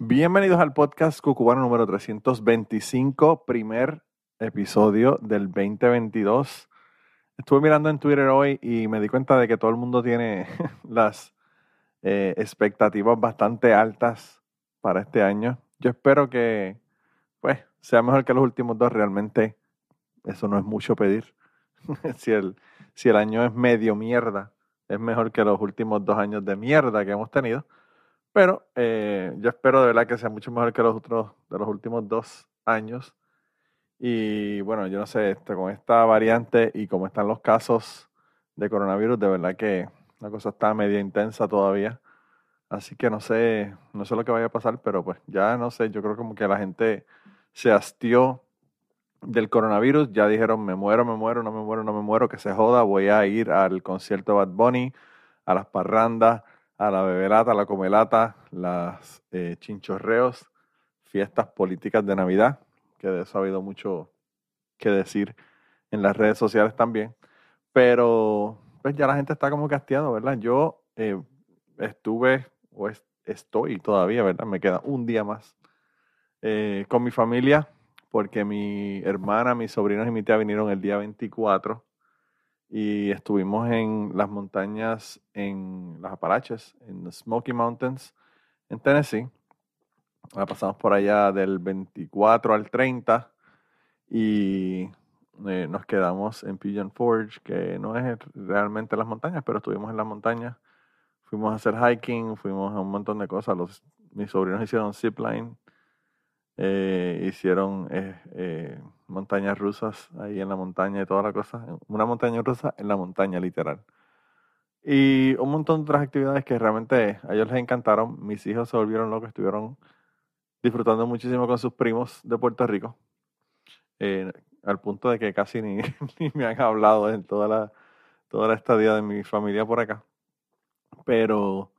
Bienvenidos al podcast Cucubano número 325, primer episodio del 2022. Estuve mirando en Twitter hoy y me di cuenta de que todo el mundo tiene las eh, expectativas bastante altas para este año. Yo espero que, pues, sea mejor que los últimos dos. Realmente, eso no es mucho pedir. si, el, si el año es medio mierda, es mejor que los últimos dos años de mierda que hemos tenido. Pero eh, yo espero de verdad que sea mucho mejor que los otros de los últimos dos años. Y bueno, yo no sé, este, con esta variante y como están los casos de coronavirus, de verdad que la cosa está media intensa todavía. Así que no sé, no sé lo que vaya a pasar, pero pues ya no sé, yo creo como que la gente se hastió del coronavirus, ya dijeron, me muero, me muero, no me muero, no me muero, que se joda, voy a ir al concierto de Bad Bunny, a las parrandas, a la beberata, la comelata, las eh, chinchorreos, fiestas políticas de Navidad, que de eso ha habido mucho que decir en las redes sociales también. Pero pues ya la gente está como casteado, ¿verdad? Yo eh, estuve, o estoy todavía, ¿verdad? Me queda un día más eh, con mi familia porque mi hermana, mis sobrinos y mi tía vinieron el día 24 y estuvimos en las montañas, en las Apalaches, en the Smoky Mountains, en Tennessee. La pasamos por allá del 24 al 30 y eh, nos quedamos en Pigeon Forge, que no es realmente las montañas, pero estuvimos en las montañas. Fuimos a hacer hiking, fuimos a un montón de cosas. Los, mis sobrinos hicieron zipline eh, hicieron eh, eh, montañas rusas ahí en la montaña y toda la cosa. Una montaña rusa en la montaña, literal. Y un montón de otras actividades que realmente a ellos les encantaron. Mis hijos se volvieron locos, estuvieron disfrutando muchísimo con sus primos de Puerto Rico. al punto de que casi ni, ni, me han hablado en toda la, toda la estadía de mi familia por acá. Pero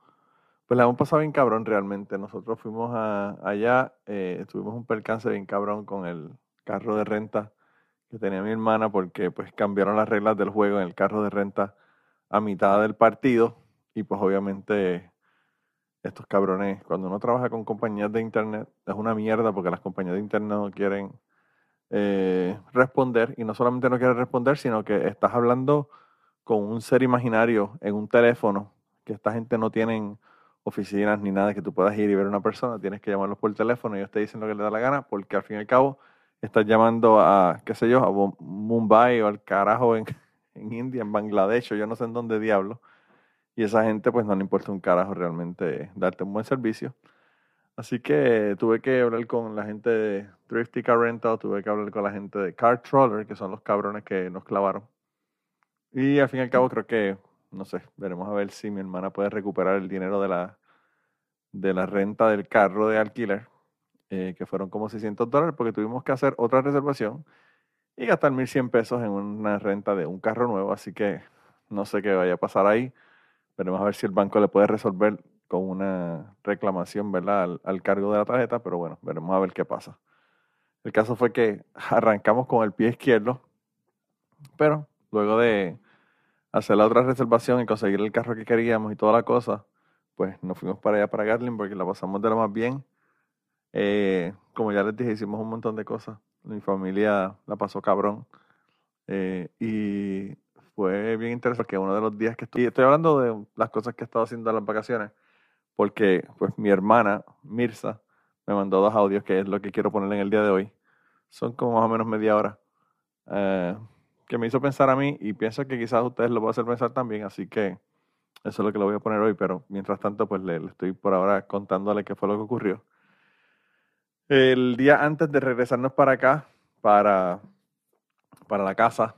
pues la hemos pasado bien cabrón realmente. Nosotros fuimos a, allá, eh, tuvimos un percance bien cabrón con el carro de renta que tenía mi hermana porque pues cambiaron las reglas del juego en el carro de renta a mitad del partido y pues obviamente estos cabrones, cuando uno trabaja con compañías de internet, es una mierda porque las compañías de internet no quieren eh, responder y no solamente no quieren responder, sino que estás hablando con un ser imaginario en un teléfono que esta gente no tienen oficinas ni nada que tú puedas ir y ver a una persona, tienes que llamarlos por teléfono y ellos te dicen lo que les da la gana, porque al fin y al cabo estás llamando a, qué sé yo, a Mumbai o al carajo en, en India, en Bangladesh o yo no sé en dónde diablo. Y esa gente pues no le importa un carajo realmente darte un buen servicio. Así que tuve que hablar con la gente de Thrifty Car Rental, tuve que hablar con la gente de Car Troller, que son los cabrones que nos clavaron. Y al fin y al cabo creo que no sé, veremos a ver si mi hermana puede recuperar el dinero de la, de la renta del carro de alquiler, eh, que fueron como 600 dólares, porque tuvimos que hacer otra reservación y gastar 1.100 pesos en una renta de un carro nuevo, así que no sé qué vaya a pasar ahí. Veremos a ver si el banco le puede resolver con una reclamación, ¿verdad?, al, al cargo de la tarjeta, pero bueno, veremos a ver qué pasa. El caso fue que arrancamos con el pie izquierdo, pero luego de hacer la otra reservación y conseguir el carro que queríamos y toda la cosa, pues nos fuimos para allá, para Garland, porque la pasamos de lo más bien. Eh, como ya les dije, hicimos un montón de cosas. Mi familia la pasó cabrón. Eh, y fue bien interesante porque uno de los días que estoy, estoy hablando de las cosas que he estado haciendo en las vacaciones, porque pues mi hermana, Mirza, me mandó dos audios, que es lo que quiero poner en el día de hoy. Son como más o menos media hora. Eh, que me hizo pensar a mí y pienso que quizás ustedes lo puedan hacer pensar también, así que eso es lo que lo voy a poner hoy, pero mientras tanto pues le, estoy por ahora contándole qué fue lo que ocurrió. El día antes de regresarnos para acá, para, para la casa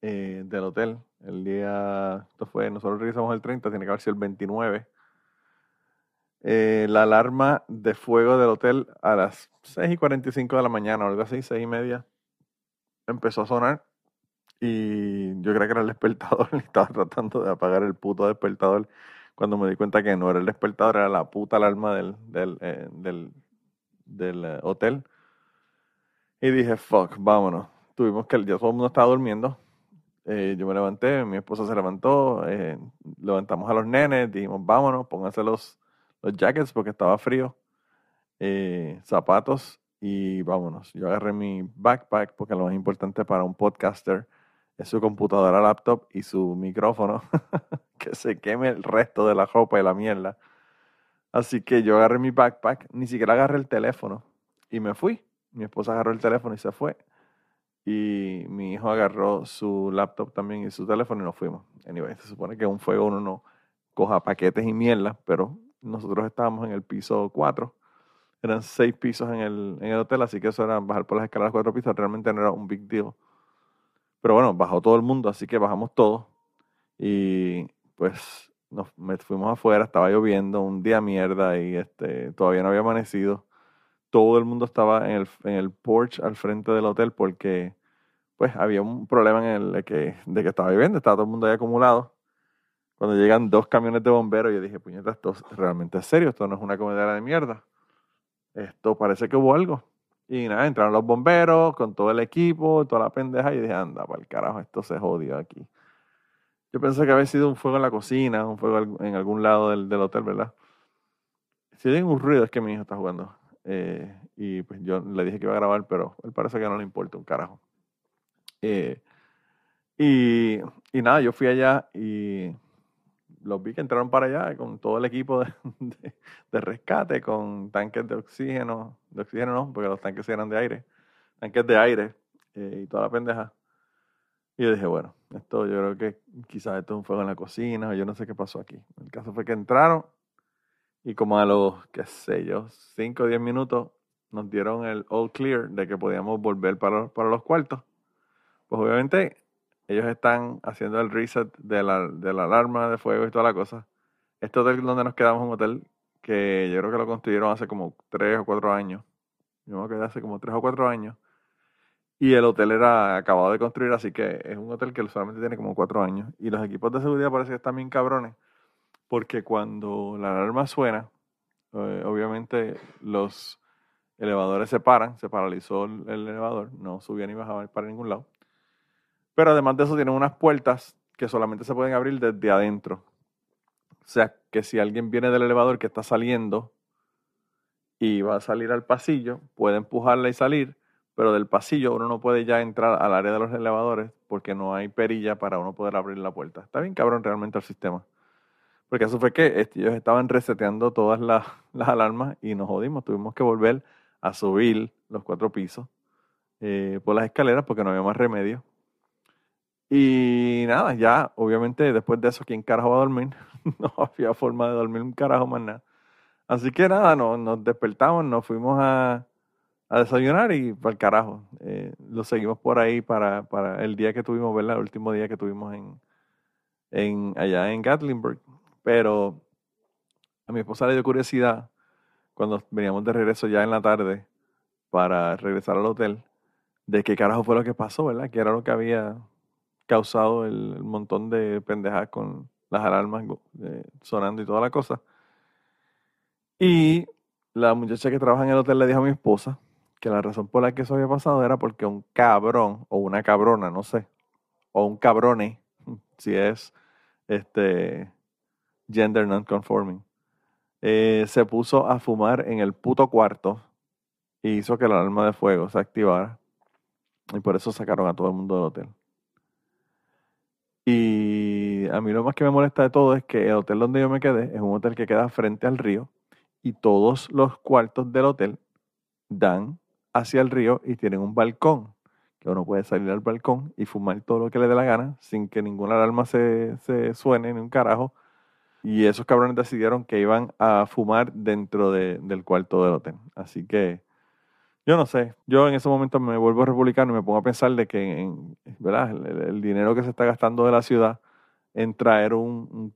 eh, del hotel, el día, esto fue, nosotros regresamos el 30, tiene que haber sido el 29, eh, la alarma de fuego del hotel a las 6 y 45 de la mañana o algo así, 6 y media, empezó a sonar y yo creo que era el despertador y estaba tratando de apagar el puto despertador cuando me di cuenta que no era el despertador, era la puta alarma del, del, eh, del, eh, hotel. Y dije, fuck, vámonos. Tuvimos que, ya todo el mundo estaba durmiendo. Eh, yo me levanté, mi esposa se levantó, levantamos a los nenes, dijimos, vámonos, pónganse los, los jackets porque estaba frío, zapatos y vámonos. Yo agarré mi backpack porque lo más importante para un podcaster es su computadora, laptop y su micrófono, que se queme el resto de la ropa y la mierda. Así que yo agarré mi backpack, ni siquiera agarré el teléfono y me fui. Mi esposa agarró el teléfono y se fue. Y mi hijo agarró su laptop también y su teléfono y nos fuimos. Anyway, se supone que un fuego uno no coja paquetes y mierda, pero nosotros estábamos en el piso 4. Eran seis pisos en el, en el hotel, así que eso era bajar por las escaleras cuatro pisos. Realmente no era un big deal pero bueno, bajó todo el mundo, así que bajamos todos. Y pues nos fuimos afuera, estaba lloviendo, un día mierda y este, todavía no había amanecido. Todo el mundo estaba en el, en el porch al frente del hotel porque pues había un problema en el de que, de que estaba lloviendo, estaba todo el mundo ahí acumulado. Cuando llegan dos camiones de bomberos, yo dije, puñeta, esto realmente es serio, esto no es una comedera de mierda. Esto parece que hubo algo. Y nada, entraron los bomberos con todo el equipo, toda la pendeja, y dije, anda, para el carajo, esto se jodió aquí. Yo pensé que había sido un fuego en la cocina, un fuego en algún lado del, hotel, ¿verdad? Si hay un ruido es que mi hijo está jugando. Eh, y pues yo le dije que iba a grabar, pero él parece que no le importa un carajo. Eh, y, y nada, yo fui allá y los vi que entraron para allá con todo el equipo de, rescate, con tanques de oxígeno, de oxígeno no, porque los tanques eran de aire, tanques de aire eh, y toda la pendeja. Y yo dije, bueno, esto yo creo que quizás esto es un fuego en la cocina, o yo no sé qué pasó aquí. El caso fue que entraron y como a los, qué sé yo, 5 o 10 minutos nos dieron el all clear de que podíamos volver para, para los cuartos. Pues obviamente ellos están haciendo el reset de la, de la alarma de fuego y toda la cosa. Este hotel donde nos quedamos un hotel que yo creo que lo construyeron hace como tres o cuatro años. Yo me quedé hace como tres o cuatro años. Y el hotel era acabado de construir, así que es un hotel que solamente tiene como cuatro años. Y los equipos de seguridad parece que están bien cabrones, porque cuando la alarma suena, eh, obviamente los elevadores se paran, se paralizó el, el elevador, no subía ni bajaba para ningún lado. Pero además de eso tienen unas puertas que solamente se pueden abrir desde adentro. O sea, que si alguien viene del elevador que está saliendo y va a salir al pasillo, puede empujarla y salir, pero del pasillo uno no puede ya entrar al área de los elevadores porque no hay perilla para uno poder abrir la puerta. Está bien cabrón realmente el sistema. Porque eso fue que ellos estaban reseteando todas las, alarmas y nos jodimos. Tuvimos que volver a subir los cuatro pisos eh, por las escaleras porque no había más remedio. Y nada, ya, obviamente, después de eso, ¿quién carajo va a dormir? no había forma de dormir un carajo más nada. Así que nada, nos despertamos, nos fuimos a, desayunar y para el carajo. Eh, lo seguimos por ahí para, para, el día que tuvimos, ¿verdad? El último día que tuvimos en, en allá en Gatlinburg. Pero a mi esposa le dio curiosidad cuando veníamos de regreso ya en la tarde para regresar al hotel de qué carajo fue lo que pasó, ¿verdad? ¿Qué era lo que había causado el, montón de pendejadas con las alarmas eh, sonando y toda la cosa. Y la muchacha que trabaja en el hotel le dijo a mi esposa que la razón por la que eso había pasado era porque un cabrón o una cabrona, no sé, o un cabrone, si es este gender non-conforming, eh, se puso a fumar en el puto cuarto y hizo que la alarma de fuego se activara. Y por eso sacaron a todo el mundo del hotel. Y a mí lo más que me molesta de todo es que el hotel donde yo me quedé es un hotel que queda frente al río y todos los cuartos del hotel dan hacia el río y tienen un balcón, que uno puede salir al balcón y fumar todo lo que le dé la gana sin que ninguna alarma se, se suene ni un carajo. Y esos cabrones decidieron que iban a fumar dentro del cuarto del hotel. Así que yo no sé, yo en ese momento me vuelvo republicano y me pongo a pensar de que en, ¿verdad? El, dinero que se está gastando de la ciudad en traer un,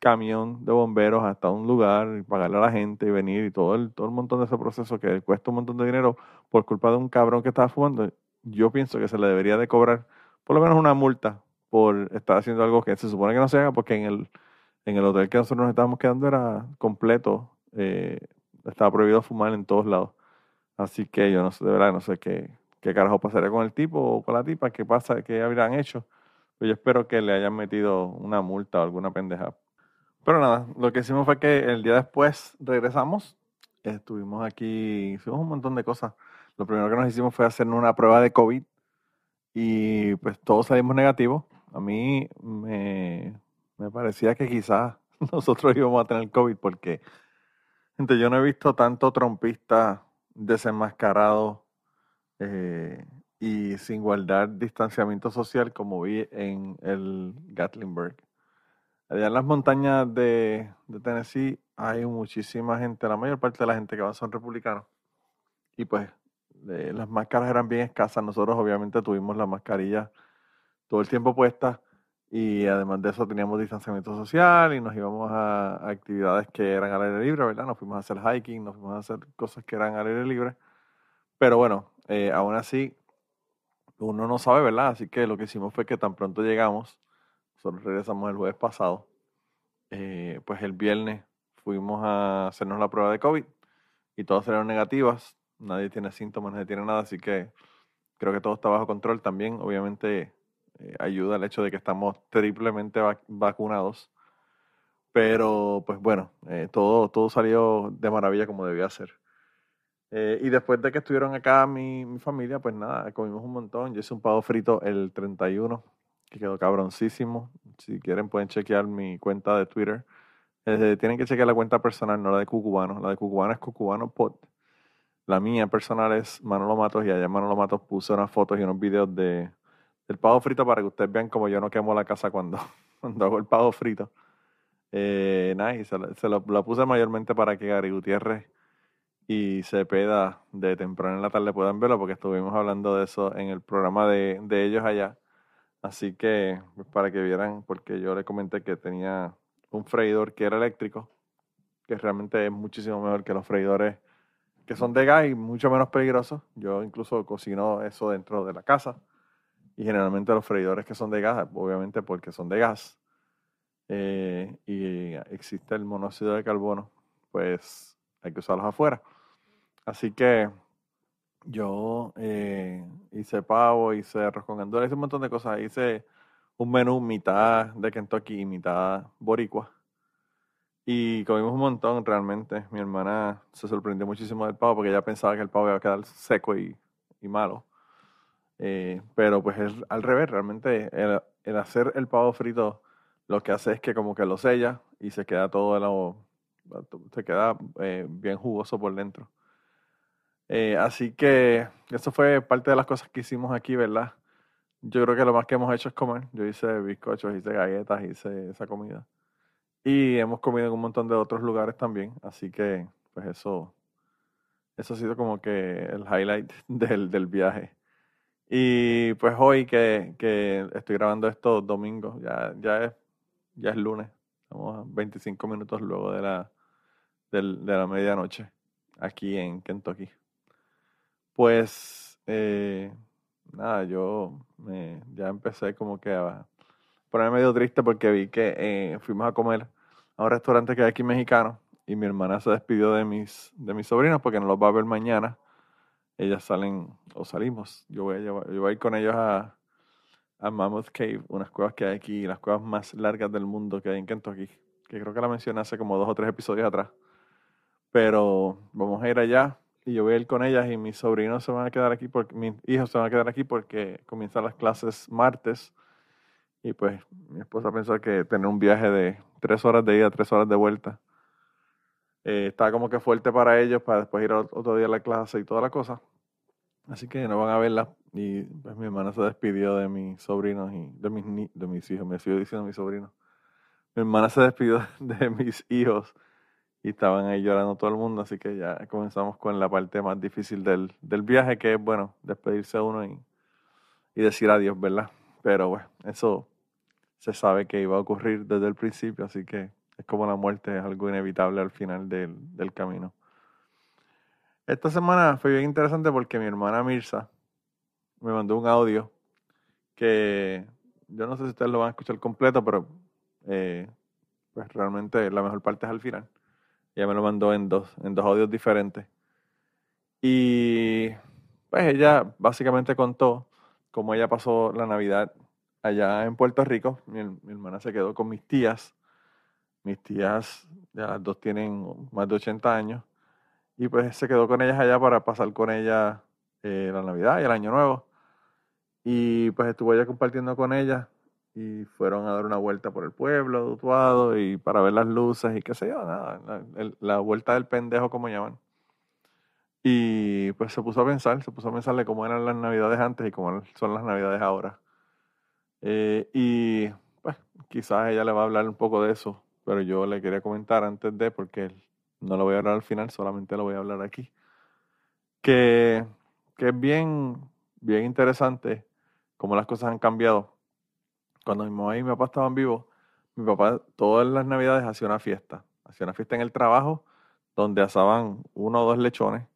camión de bomberos hasta un lugar y pagarle a la gente y venir y todo el, todo el montón de ese proceso que cuesta un montón de dinero por culpa de un cabrón que estaba fumando, yo pienso que se le debería de cobrar por lo menos una multa por estar haciendo algo que se supone que no se haga porque en el, en el hotel que nosotros nos estábamos quedando era completo, eh, estaba prohibido fumar en todos lados. Así que yo no sé, de verdad, no sé qué, qué carajo pasaría con el tipo o con la tipa, qué pasa, qué habrían hecho. Pero yo espero que le hayan metido una multa o alguna pendeja. Pero nada, lo que hicimos fue que el día después regresamos, estuvimos aquí, hicimos un montón de cosas. Lo primero que nos hicimos fue hacernos una prueba de COVID y pues todos salimos negativos. A mí me, me parecía que quizás nosotros íbamos a tener COVID porque gente, yo no he visto tanto trompista desenmascarado eh, y sin guardar distanciamiento social como vi en el Gatlinburg. Allá en las montañas de, Tennessee hay muchísima gente, la mayor parte de la gente que va son republicanos. Y pues las máscaras eran bien escasas. Nosotros obviamente tuvimos la mascarilla todo el tiempo puesta y además de eso teníamos distanciamiento social y nos íbamos a, actividades que eran al aire libre, ¿verdad? Nos fuimos a hacer hiking, nos fuimos a hacer cosas que eran al aire libre. Pero bueno, eh, aún así, uno no sabe, ¿verdad? Así que lo que hicimos fue que tan pronto llegamos, nosotros regresamos el jueves pasado, eh, pues el viernes fuimos a hacernos la prueba de COVID y todas eran negativas nadie tiene síntomas, nadie tiene nada, así que creo que todo está bajo control. También, obviamente, eh, ayuda el hecho de que estamos triplemente vacunados. Pero, pues bueno, eh, todo, todo salió de maravilla como debía ser. Eh, y después de que estuvieron acá mi, mi, familia, pues nada, comimos un montón. Yo hice un pavo frito el 31, que quedó cabroncísimo. Si quieren pueden chequear mi cuenta de Twitter. tienen que chequear la cuenta personal, no la de Cucubano. La de Cucubano es Cucubano Pot. La mía personal es Manolo Matos y allá Manolo Matos puso unas fotos y unos videos de, del pavo frito para que ustedes vean como yo no quemo la casa cuando, cuando hago el pavo frito. Eh, nice, se, lo, puse mayormente para que Gary Gutiérrez y Cepeda de temprano en la tarde puedan verlo porque estuvimos hablando de eso en el programa de, de ellos allá. Así que pues, para que vieran, porque yo le comenté que tenía un freidor que era eléctrico, que realmente es muchísimo mejor que los freidores que son de gas y mucho menos peligrosos. Yo incluso cocino eso dentro de la casa. Y generalmente los freidores que son de gas, obviamente porque son de gas, eh, y existe el monóxido de carbono, pues hay que usarlos afuera. Así que yo eh, hice pavo, hice arroz con gandules, hice un montón de cosas. Hice un menú mitad de Kentucky y mitad boricua y comimos un montón realmente. Mi hermana se sorprendió muchísimo del pavo porque ella pensaba que el pavo iba a quedar seco y, malo. Eh, pero pues es al revés, realmente el, hacer el pavo frito lo que hace es que como que lo sella y se queda todo el, se queda eh, bien jugoso por dentro. Eh, así que eso fue parte de las cosas que hicimos aquí, ¿verdad? Yo creo que lo más que hemos hecho es comer. Yo hice bizcochos, hice galletas, hice esa comida. Y hemos comido en un montón de otros lugares también, así que pues eso, eso ha sido como que el highlight del, del viaje. Y pues hoy que, que, estoy grabando esto domingo, ya, ya, es, ya es lunes, estamos 25 minutos luego de la, de la medianoche aquí en Kentucky. Pues eh, nada, yo me, ya empecé como que a ponerme medio triste porque vi que eh, fuimos a comer a un restaurante que hay aquí mexicano y mi hermana se despidió de mis, de mis sobrinos porque no los va a ver mañana. Ellas salen o salimos. Yo voy a, yo voy a ir con ellos a, a Mammoth Cave, unas cuevas que hay aquí, las cuevas más largas del mundo que hay en Kentucky, que creo que la mencioné hace como dos o tres episodios atrás. Pero vamos a ir allá y yo voy a ir con ellas y mis sobrinos se van a quedar aquí, porque mis hijos se van a quedar aquí porque comienzan las clases martes y pues mi esposa pensó que tener un viaje de tres horas de ida, tres horas de vuelta, eh, estaba como que fuerte para ellos para después ir otro día a la clase y toda la cosa. Así que no van a verla. Y pues mi hermana se despidió de mis sobrinos y de mis, de mis hijos. Me sigo diciendo mis sobrinos. Mi hermana se despidió de mis hijos y estaban ahí llorando todo el mundo. Así que ya comenzamos con la parte más difícil del, del viaje, que es, bueno, despedirse a uno y, y decir adiós, ¿verdad? Pero bueno, eso se sabe que iba a ocurrir desde el principio, así que es como la muerte, es algo inevitable al final del, del camino. Esta semana fue bien interesante porque mi hermana Mirza me mandó un audio que yo no sé si ustedes lo van a escuchar completo, pero eh, pues realmente la mejor parte es al final. Ella me lo mandó en dos, en dos audios diferentes. Y pues ella básicamente contó cómo ella pasó la Navidad allá en Puerto Rico. Mi, hermana se quedó con mis tías. Mis tías, ya las dos tienen más de 80 años. Y pues se quedó con ellas allá para pasar con ellas eh, la Navidad y el Año Nuevo. Y pues estuvo ella compartiendo con ella y fueron a dar una vuelta por el pueblo de Utuado y para ver las luces y qué sé yo, la, vuelta del pendejo como llaman. Y pues se puso a pensar, se puso a pensar de cómo eran las navidades antes y cómo son las navidades ahora. Eh, y pues quizás ella le va a hablar un poco de eso, pero yo le quería comentar antes de, porque no lo voy a hablar al final, solamente lo voy a hablar aquí, que, que es bien, bien interesante cómo las cosas han cambiado. Cuando mi mamá y mi papá estaban vivos, mi papá todas las navidades hacía una fiesta. Hacía una fiesta en el trabajo donde asaban uno o dos lechones,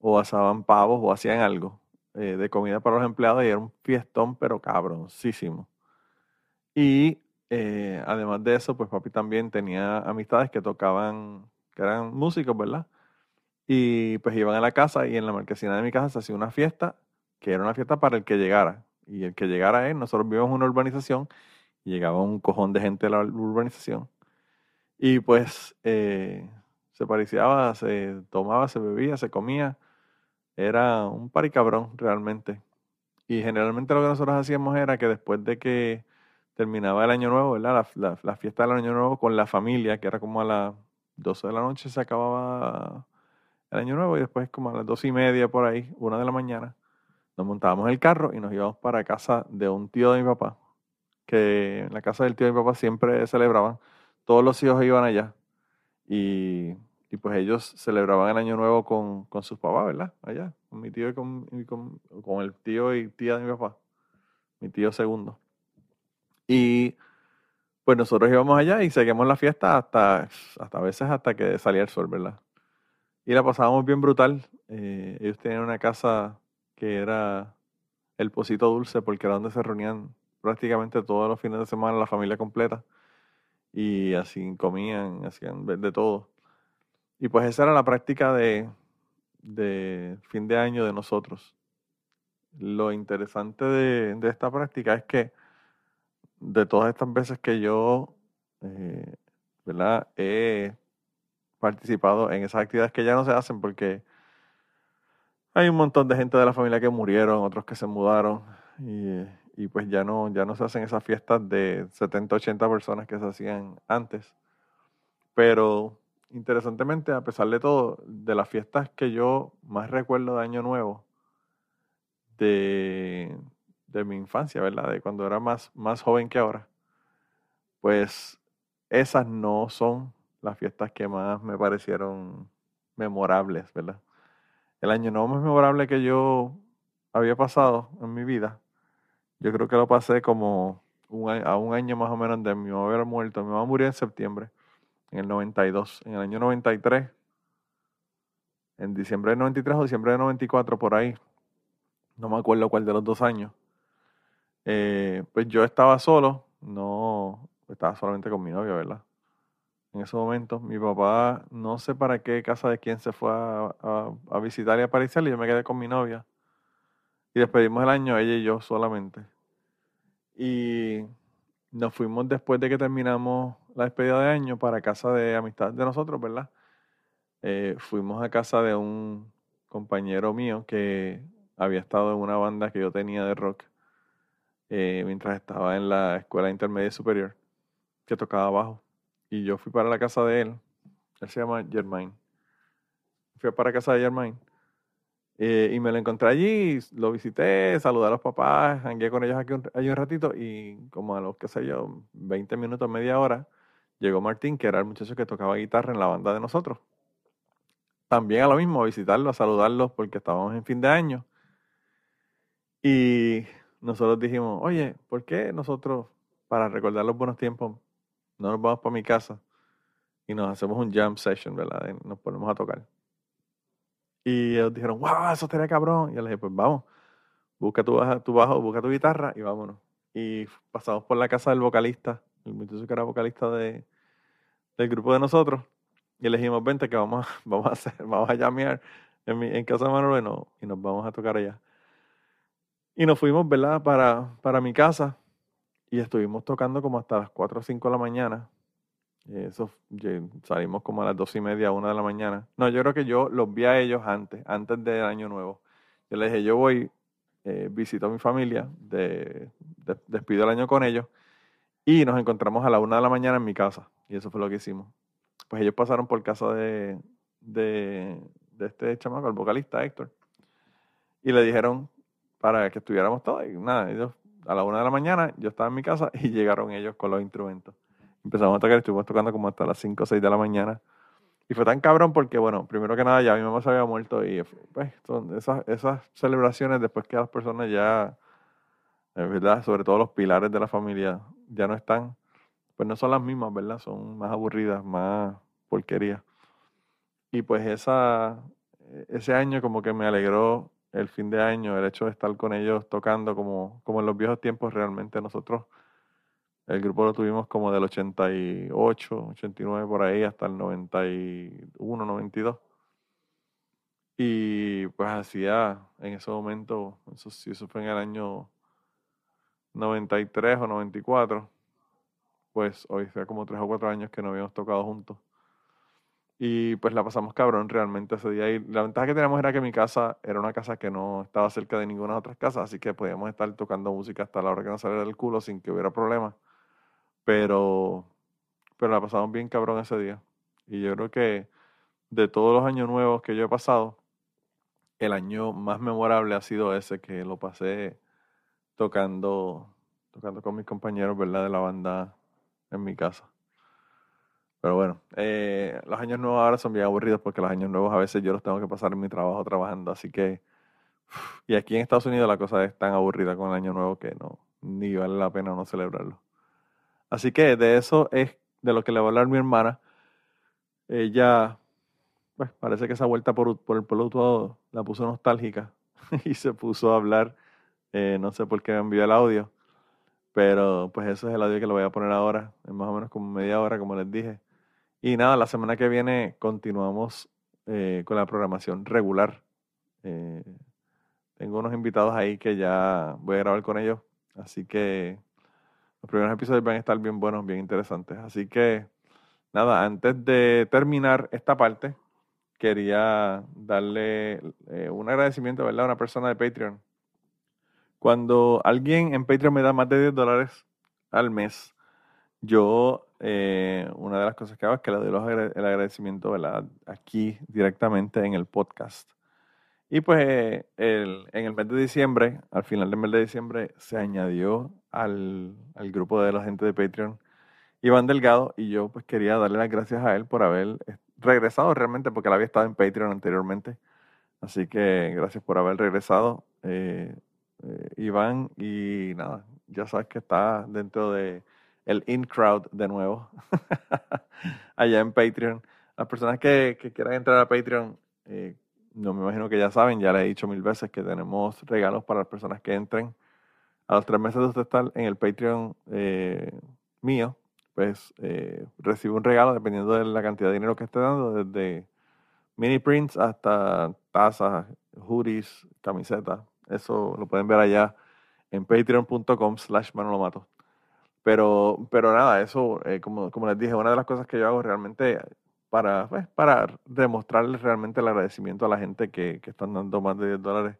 o asaban pavos, o hacían algo eh, de comida para los empleados, y era un fiestón, pero cabroncísimo. Y eh, además de eso, pues papi también tenía amistades que tocaban, que eran músicos, ¿verdad? Y pues iban a la casa y en la marquesina de mi casa se hacía una fiesta, que era una fiesta para el que llegara y el que llegara él, nosotros vivimos en una urbanización y llegaba un cojón de gente de la urbanización y pues eh, se pariciaba, se tomaba, se bebía, se comía, era un paricabrón realmente. Y generalmente lo que nosotros hacíamos era que después de que terminaba el año nuevo, ¿verdad? La, fiesta del año nuevo con la familia, que era como a las 12 de la noche se acababa el año nuevo y después como a las dos y media por ahí, una de la mañana, nos montábamos en el carro y nos íbamos para casa de un tío de mi papá, que en la casa del tío de mi papá siempre celebraban, todos los hijos iban allá y, pues ellos celebraban el año nuevo con, sus papás, ¿verdad? Allá, con mi tío y con, con, el tío y tía de mi papá, mi tío segundo. Y pues nosotros íbamos allá y seguimos la fiesta hasta, hasta a veces hasta que salía el sol, ¿verdad? Y la pasábamos bien brutal. Eh, ellos tenían una casa que era el Pocito Dulce, porque era donde se reunían prácticamente todos los fines de semana la familia completa. Y así comían, hacían de todo. Y pues esa era la práctica de, de fin de año de nosotros. Lo interesante de, de, esta práctica es que de todas estas veces que yo eh, ¿verdad? he participado en esas actividades que ya no se hacen porque hay un montón de gente de la familia que murieron, otros que se mudaron y, pues ya no, ya no se hacen esas fiestas de 70, 80 personas que se hacían antes. Pero interesantemente, a pesar de todo, de las fiestas que yo más recuerdo de Año Nuevo, de, de mi infancia, ¿verdad? De cuando era más, más joven que ahora, pues esas no son las fiestas que más me parecieron memorables, ¿verdad? el año no más memorable que yo había pasado en mi vida, yo creo que lo pasé como a un año más o menos de mi mamá haber muerto. Mi mamá murió en septiembre, en el 92. En el año 93, en diciembre del 93 o diciembre del 94, por ahí, no me acuerdo cuál de los dos años, eh, pues yo estaba solo, no, estaba solamente con mi novia, ¿verdad? en ese momento. Mi papá, no sé para qué casa de quién se fue a, visitar y a y yo me quedé con mi novia. Y despedimos el año, ella y yo solamente. Y nos fuimos después de que terminamos la despedida de año para casa de amistad de nosotros, ¿verdad? Eh, fuimos a casa de un compañero mío que había estado en una banda que yo tenía de rock eh, mientras estaba en la escuela intermedia superior, que tocaba bajo y yo fui para la casa de él. Él se llama Germain. Fui para casa de Germain. Eh, y me lo encontré allí, lo visité, saludé a los papás, hangué con ellos aquí un, un ratito y como a los, qué sé yo, 20 minutos, media hora, llegó Martín, que era el muchacho que tocaba guitarra en la banda de nosotros. También a lo mismo, a visitarlo, a saludarlos porque estábamos en fin de año. Y nosotros dijimos, oye, ¿por qué nosotros, para recordar los buenos tiempos, no nos vamos para mi casa y nos hacemos un jam session, ¿verdad? Nos ponemos a tocar. Y ellos dijeron, wow, eso estaría cabrón. Y yo les dije, pues vamos, busca tu, bajo, tu bajo, busca tu guitarra y vámonos. Y pasamos por la casa del vocalista, el muchacho que era vocalista de, del grupo de nosotros. Y le dijimos, vente que vamos a, vamos a hacer, vamos a llamear en, casa de Manuel y, nos vamos a tocar allá. Y nos fuimos, ¿verdad? Para, para mi casa y estuvimos tocando como hasta las 4 o 5 de la mañana. Eso, salimos como a las dos y media, una de la mañana. No, yo creo que yo los vi a ellos antes, antes del año nuevo. Yo les dije, yo voy, eh, visito a mi familia, de, despido el año con ellos y nos encontramos a la una de la mañana en mi casa. Y eso fue lo que hicimos. Pues ellos pasaron por casa de, de, de este chamaco, el vocalista Héctor, y le dijeron para que estuviéramos todos. Y nada, ellos a la una de la mañana yo estaba en mi casa y llegaron ellos con los instrumentos empezamos a tocar, estuvimos tocando como hasta las 5 o 6 de la mañana. Y fue tan cabrón porque, bueno, primero que nada ya mi mamá se había muerto y pues, son esas, esas celebraciones después que las personas ya, es verdad, sobre todo los pilares de la familia ya no están, pues no son las mismas, ¿verdad? Son más aburridas, más porquerías. Y pues esa, ese año como que me alegró el fin de año, el hecho de estar con ellos tocando como, como en los viejos tiempos realmente nosotros el grupo lo tuvimos como del 88, 89 por ahí hasta el 91, 92. Y pues hacía en ese momento, eso eso fue en el año 93 o 94, pues hoy sea como tres o cuatro años que no habíamos tocado juntos. Y pues la pasamos cabrón realmente ese día. Y la ventaja que teníamos era que mi casa era una casa que no estaba cerca de ninguna otra casa, así que podíamos estar tocando música hasta la hora que nos saliera del culo sin que hubiera problemas. Pero, pero la pasamos bien cabrón ese día. Y yo creo que de todos los años nuevos que yo he pasado, el año más memorable ha sido ese que lo pasé tocando, tocando con mis compañeros, ¿verdad? De la banda en mi casa. Pero bueno, eh, los años nuevos ahora son bien aburridos porque los años nuevos a veces yo los tengo que pasar en mi trabajo trabajando, así que... Y aquí en Estados Unidos la cosa es tan aburrida con el año nuevo que no, ni vale la pena no celebrarlo. Así que de eso es de lo que le va a hablar mi hermana. Ella, pues parece que esa vuelta por, por el pueblo todo la puso nostálgica y se puso a hablar. Eh, no sé por qué me envió el audio, pero pues eso es el audio que le voy a poner ahora, en más o menos como media hora, como les dije. Y nada, la semana que viene continuamos eh, con la programación regular. Eh, tengo unos invitados ahí que ya voy a grabar con ellos, así que los primeros episodios van a estar bien buenos, bien interesantes. Así que, nada, antes de terminar esta parte, quería darle eh, un agradecimiento ¿verdad? a una persona de Patreon. Cuando alguien en Patreon me da más de 10 dólares al mes, yo, eh, una de las cosas que hago es que le doy el agradecimiento ¿verdad? aquí directamente en el podcast. Y pues el, en el mes de diciembre, al final del mes de diciembre, se añadió al, al, grupo de la gente de Patreon Iván Delgado y yo pues quería darle las gracias a él por haber eh, regresado realmente porque él había estado en Patreon anteriormente. Así que gracias por haber regresado, eh, eh, Iván. Y nada, ya sabes que está dentro de el in crowd de nuevo allá en Patreon. Las personas que, que quieran entrar a Patreon, eh, no me imagino que ya saben, ya les he dicho mil veces que tenemos regalos para las personas que entren. A los tres meses de usted estar en el Patreon eh, mío, pues eh, recibe un regalo dependiendo de la cantidad de dinero que esté dando, desde mini prints hasta tazas, hoodies, camisetas. Eso lo pueden ver allá en patreon.com slash manolomato. Pero, pero nada, eso, eh, como, como les dije, una de las cosas que yo hago realmente para, pues, para demostrarles realmente el agradecimiento a la gente que, que, están dando más de 10 dólares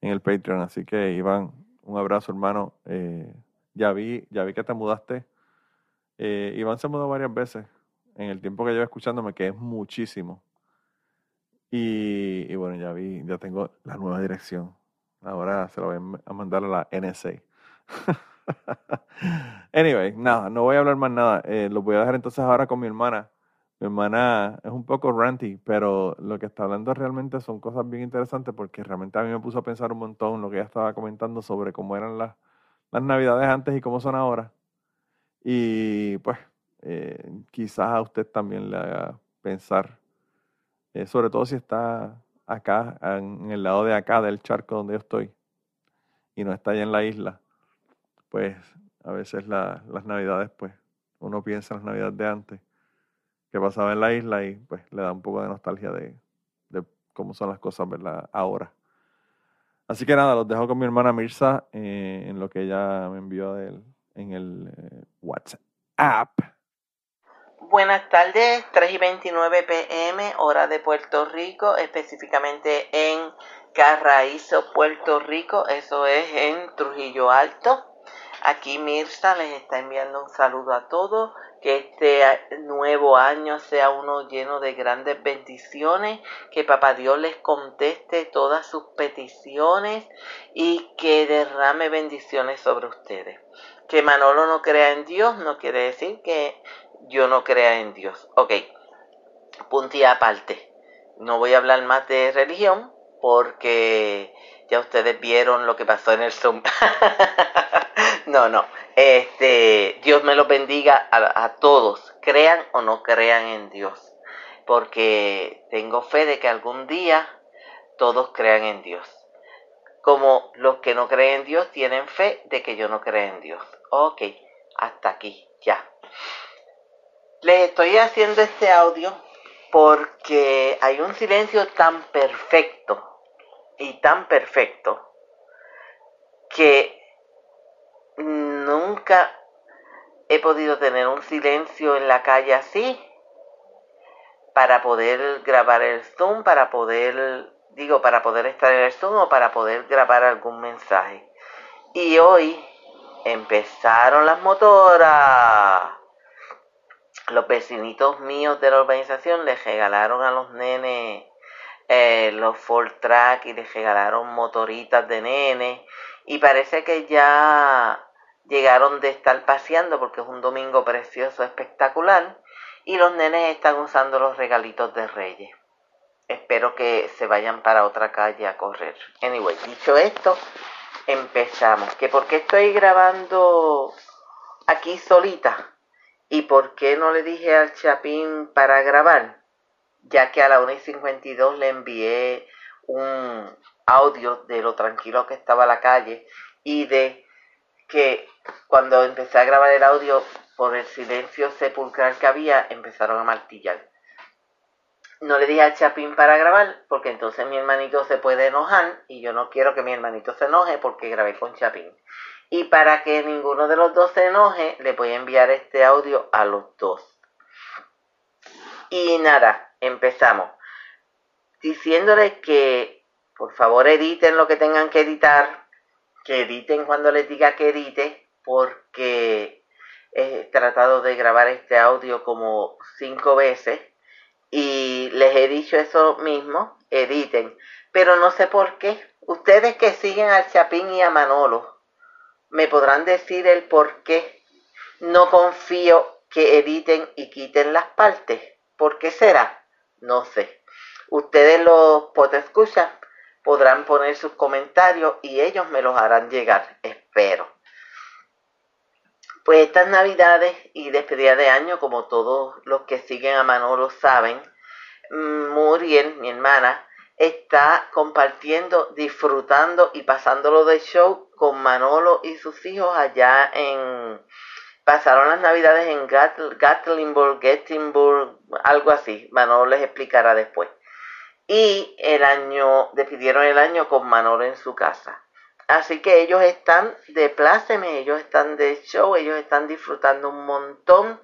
en el Patreon. Así que, Iván, un abrazo, hermano. Eh, ya, vi, ya vi que te mudaste. Eh, Iván se mudó varias veces en el tiempo que llevo escuchándome, que es muchísimo. Y, y, bueno, ya vi, ya tengo la nueva dirección. Ahora se lo voy a mandar a la NSA. anyway, nada, no voy a hablar más nada. Eh, lo voy a dejar entonces ahora con mi hermana mi hermana es un poco ranty, pero lo que está hablando realmente son cosas bien interesantes porque realmente a mí me puso a pensar un montón lo que ella estaba comentando sobre cómo eran las, las navidades antes y cómo son ahora. Y pues eh, quizás a usted también le haga pensar, eh, sobre todo si está acá, en el lado de acá del charco donde yo estoy, y no está allá en la isla, pues a veces las navidades, pues uno piensa en las navidades de antes, que pasaba en la isla y pues le da un poco de nostalgia de, cómo son las cosas, ¿verdad? Ahora. Así que nada, los dejo con mi hermana Mirza eh, en lo que ella me envió en el eh, WhatsApp. Buenas tardes, 3 y 29 pm, hora de Puerto Rico, específicamente en Carraízo, Puerto Rico, eso es en Trujillo Alto. Aquí Mirza les está enviando un saludo a todos, que este nuevo año sea uno lleno de grandes bendiciones, que Papá Dios les conteste todas sus peticiones y que derrame bendiciones sobre ustedes. Que Manolo no crea en Dios no quiere decir que yo no crea en Dios. Ok, puntilla aparte. No voy a hablar más de religión porque ya ustedes vieron lo que pasó en el Zoom. no, no. Este, Dios me los bendiga a, todos, crean o no crean en Dios, porque tengo fe de que algún día todos crean en Dios. Como los que no creen en Dios tienen fe de que yo no creo en Dios. Ok, hasta aquí, ya. Les estoy haciendo este audio porque hay un silencio tan perfecto y tan perfecto que nunca he podido tener un silencio en la calle así para poder grabar el Zoom, para poder, digo, para poder estar en el Zoom o para poder grabar algún mensaje. Y hoy empezaron las motoras. Los vecinitos míos de la urbanización les regalaron a los nenes eh, los Ford Track y les regalaron motoritas de nene y parece que ya llegaron de estar paseando porque es un domingo precioso, espectacular y los nenes están usando los regalitos de Reyes. Espero que se vayan para otra calle a correr. Anyway, dicho esto, empezamos. ¿Que por qué estoy grabando aquí solita? ¿Y por qué no le dije al Chapín para grabar? ya que a la 1 y 52 le envié un audio de lo tranquilo que estaba la calle y de que cuando empecé a grabar el audio por el silencio sepulcral que había empezaron a martillar. No le dije a Chapín para grabar porque entonces mi hermanito se puede enojar y yo no quiero que mi hermanito se enoje porque grabé con Chapín. Y para que ninguno de los dos se enoje, le voy a enviar este audio a los dos. Y nada, empezamos. Diciéndoles que por favor editen lo que tengan que editar, que editen cuando les diga que edite, porque he tratado de grabar este audio como cinco veces y les he dicho eso mismo, editen. Pero no sé por qué. Ustedes que siguen al Chapín y a Manolo, me podrán decir el por qué. No confío que editen y quiten las partes. ¿Por qué será? No sé. Ustedes los escuchar podrán poner sus comentarios y ellos me los harán llegar, espero. Pues estas navidades y despedida de año, como todos los que siguen a Manolo saben, Muriel, mi hermana, está compartiendo, disfrutando y pasándolo de show con Manolo y sus hijos allá en, pasaron las navidades en Gatlinburg, Gettysburg, algo así. Manolo les explicará después. Y el año, despidieron el año con Manolo en su casa. Así que ellos están de pláceme, ellos están de show, ellos están disfrutando un montón.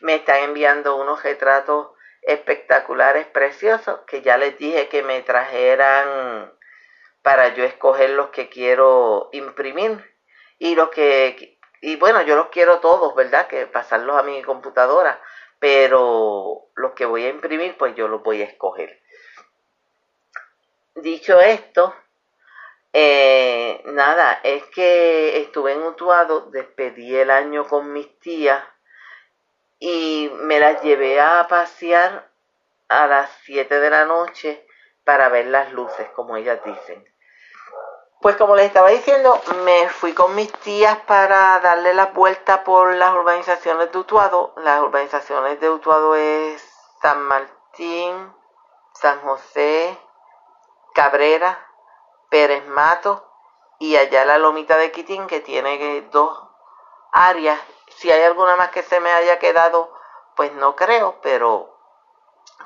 Me están enviando unos retratos espectaculares, preciosos, que ya les dije que me trajeran para yo escoger los que quiero imprimir. Y los que y bueno, yo los quiero todos, ¿verdad? Que pasarlos a mi computadora, pero los que voy a imprimir, pues yo los voy a escoger. Dicho esto, eh, nada, es que estuve en Utuado, despedí el año con mis tías y me las llevé a pasear a las 7 de la noche para ver las luces, como ellas dicen. Pues como les estaba diciendo, me fui con mis tías para darle la vuelta por las urbanizaciones de Utuado. Las urbanizaciones de Utuado es San Martín, San José, Cabrera, Pérez Mato y allá la Lomita de Quitín que tiene dos áreas. Si hay alguna más que se me haya quedado, pues no creo, pero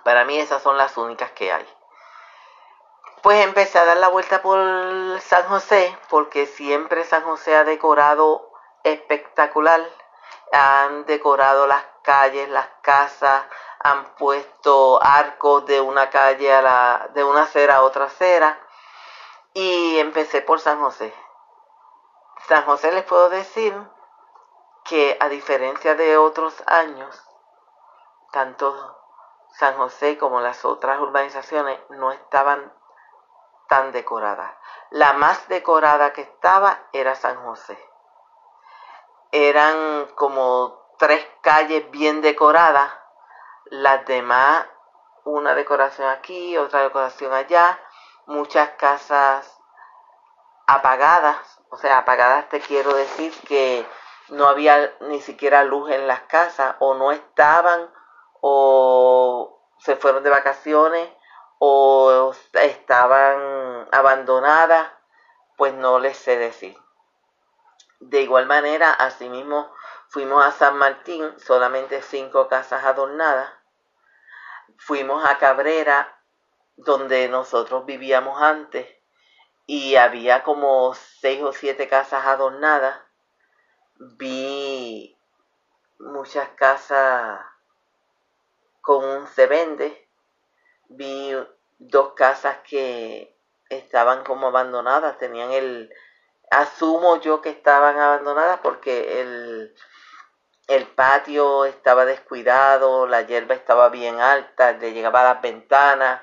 para mí esas son las únicas que hay. Pues empecé a dar la vuelta por San José, porque siempre San José ha decorado espectacular. Han decorado las calles, las casas, han puesto arcos de una calle a la, de una acera a otra acera. Y empecé por San José. San José les puedo decir que a diferencia de otros años, tanto San José como las otras urbanizaciones no estaban tan decorada. La más decorada que estaba era San José. Eran como tres calles bien decoradas. Las demás, una decoración aquí, otra decoración allá. Muchas casas apagadas. O sea, apagadas te quiero decir que no había ni siquiera luz en las casas o no estaban o se fueron de vacaciones o estaban abandonadas, pues no les sé decir. De igual manera, asimismo, fuimos a San Martín, solamente cinco casas adornadas. Fuimos a Cabrera, donde nosotros vivíamos antes, y había como seis o siete casas adornadas. Vi muchas casas con un se vende vi dos casas que estaban como abandonadas, tenían el, asumo yo que estaban abandonadas porque el, el patio estaba descuidado, la hierba estaba bien alta, le llegaba a las ventanas,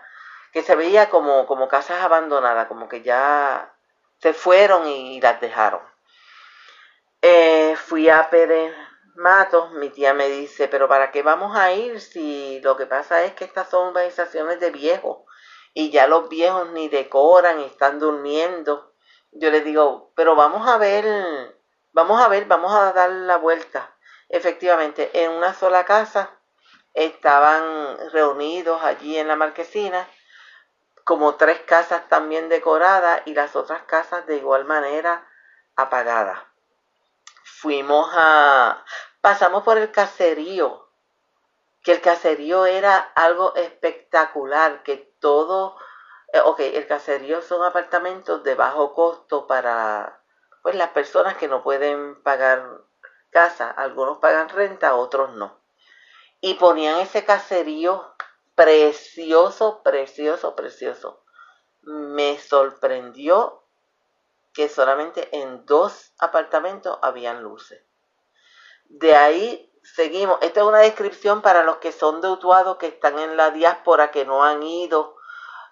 que se veía como, como casas abandonadas, como que ya se fueron y las dejaron. Eh, fui a Pérez Matos, mi tía me dice, pero ¿para qué vamos a ir si lo que pasa es que estas son organizaciones de viejos y ya los viejos ni decoran están durmiendo? Yo le digo, pero vamos a ver, vamos a ver, vamos a dar la vuelta. Efectivamente, en una sola casa estaban reunidos allí en la marquesina como tres casas también decoradas y las otras casas de igual manera apagadas. Fuimos a, pasamos por el caserío, que el caserío era algo espectacular, que todo, eh, ok, el caserío son apartamentos de bajo costo para pues las personas que no pueden pagar casa, algunos pagan renta, otros no. Y ponían ese caserío precioso, precioso, precioso. Me sorprendió que solamente en dos apartamentos habían luces. De ahí seguimos. Esta es una descripción para los que son de Utuado, que están en la diáspora, que no han ido,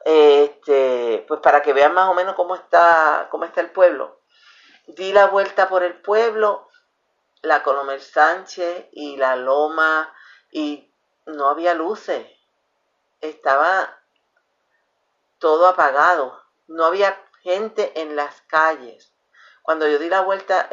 este, pues para que vean más o menos cómo está, cómo está el pueblo. Di la vuelta por el pueblo, la Colomel Sánchez y la Loma, y no había luces. Estaba todo apagado. No había gente en las calles. Cuando yo di la vuelta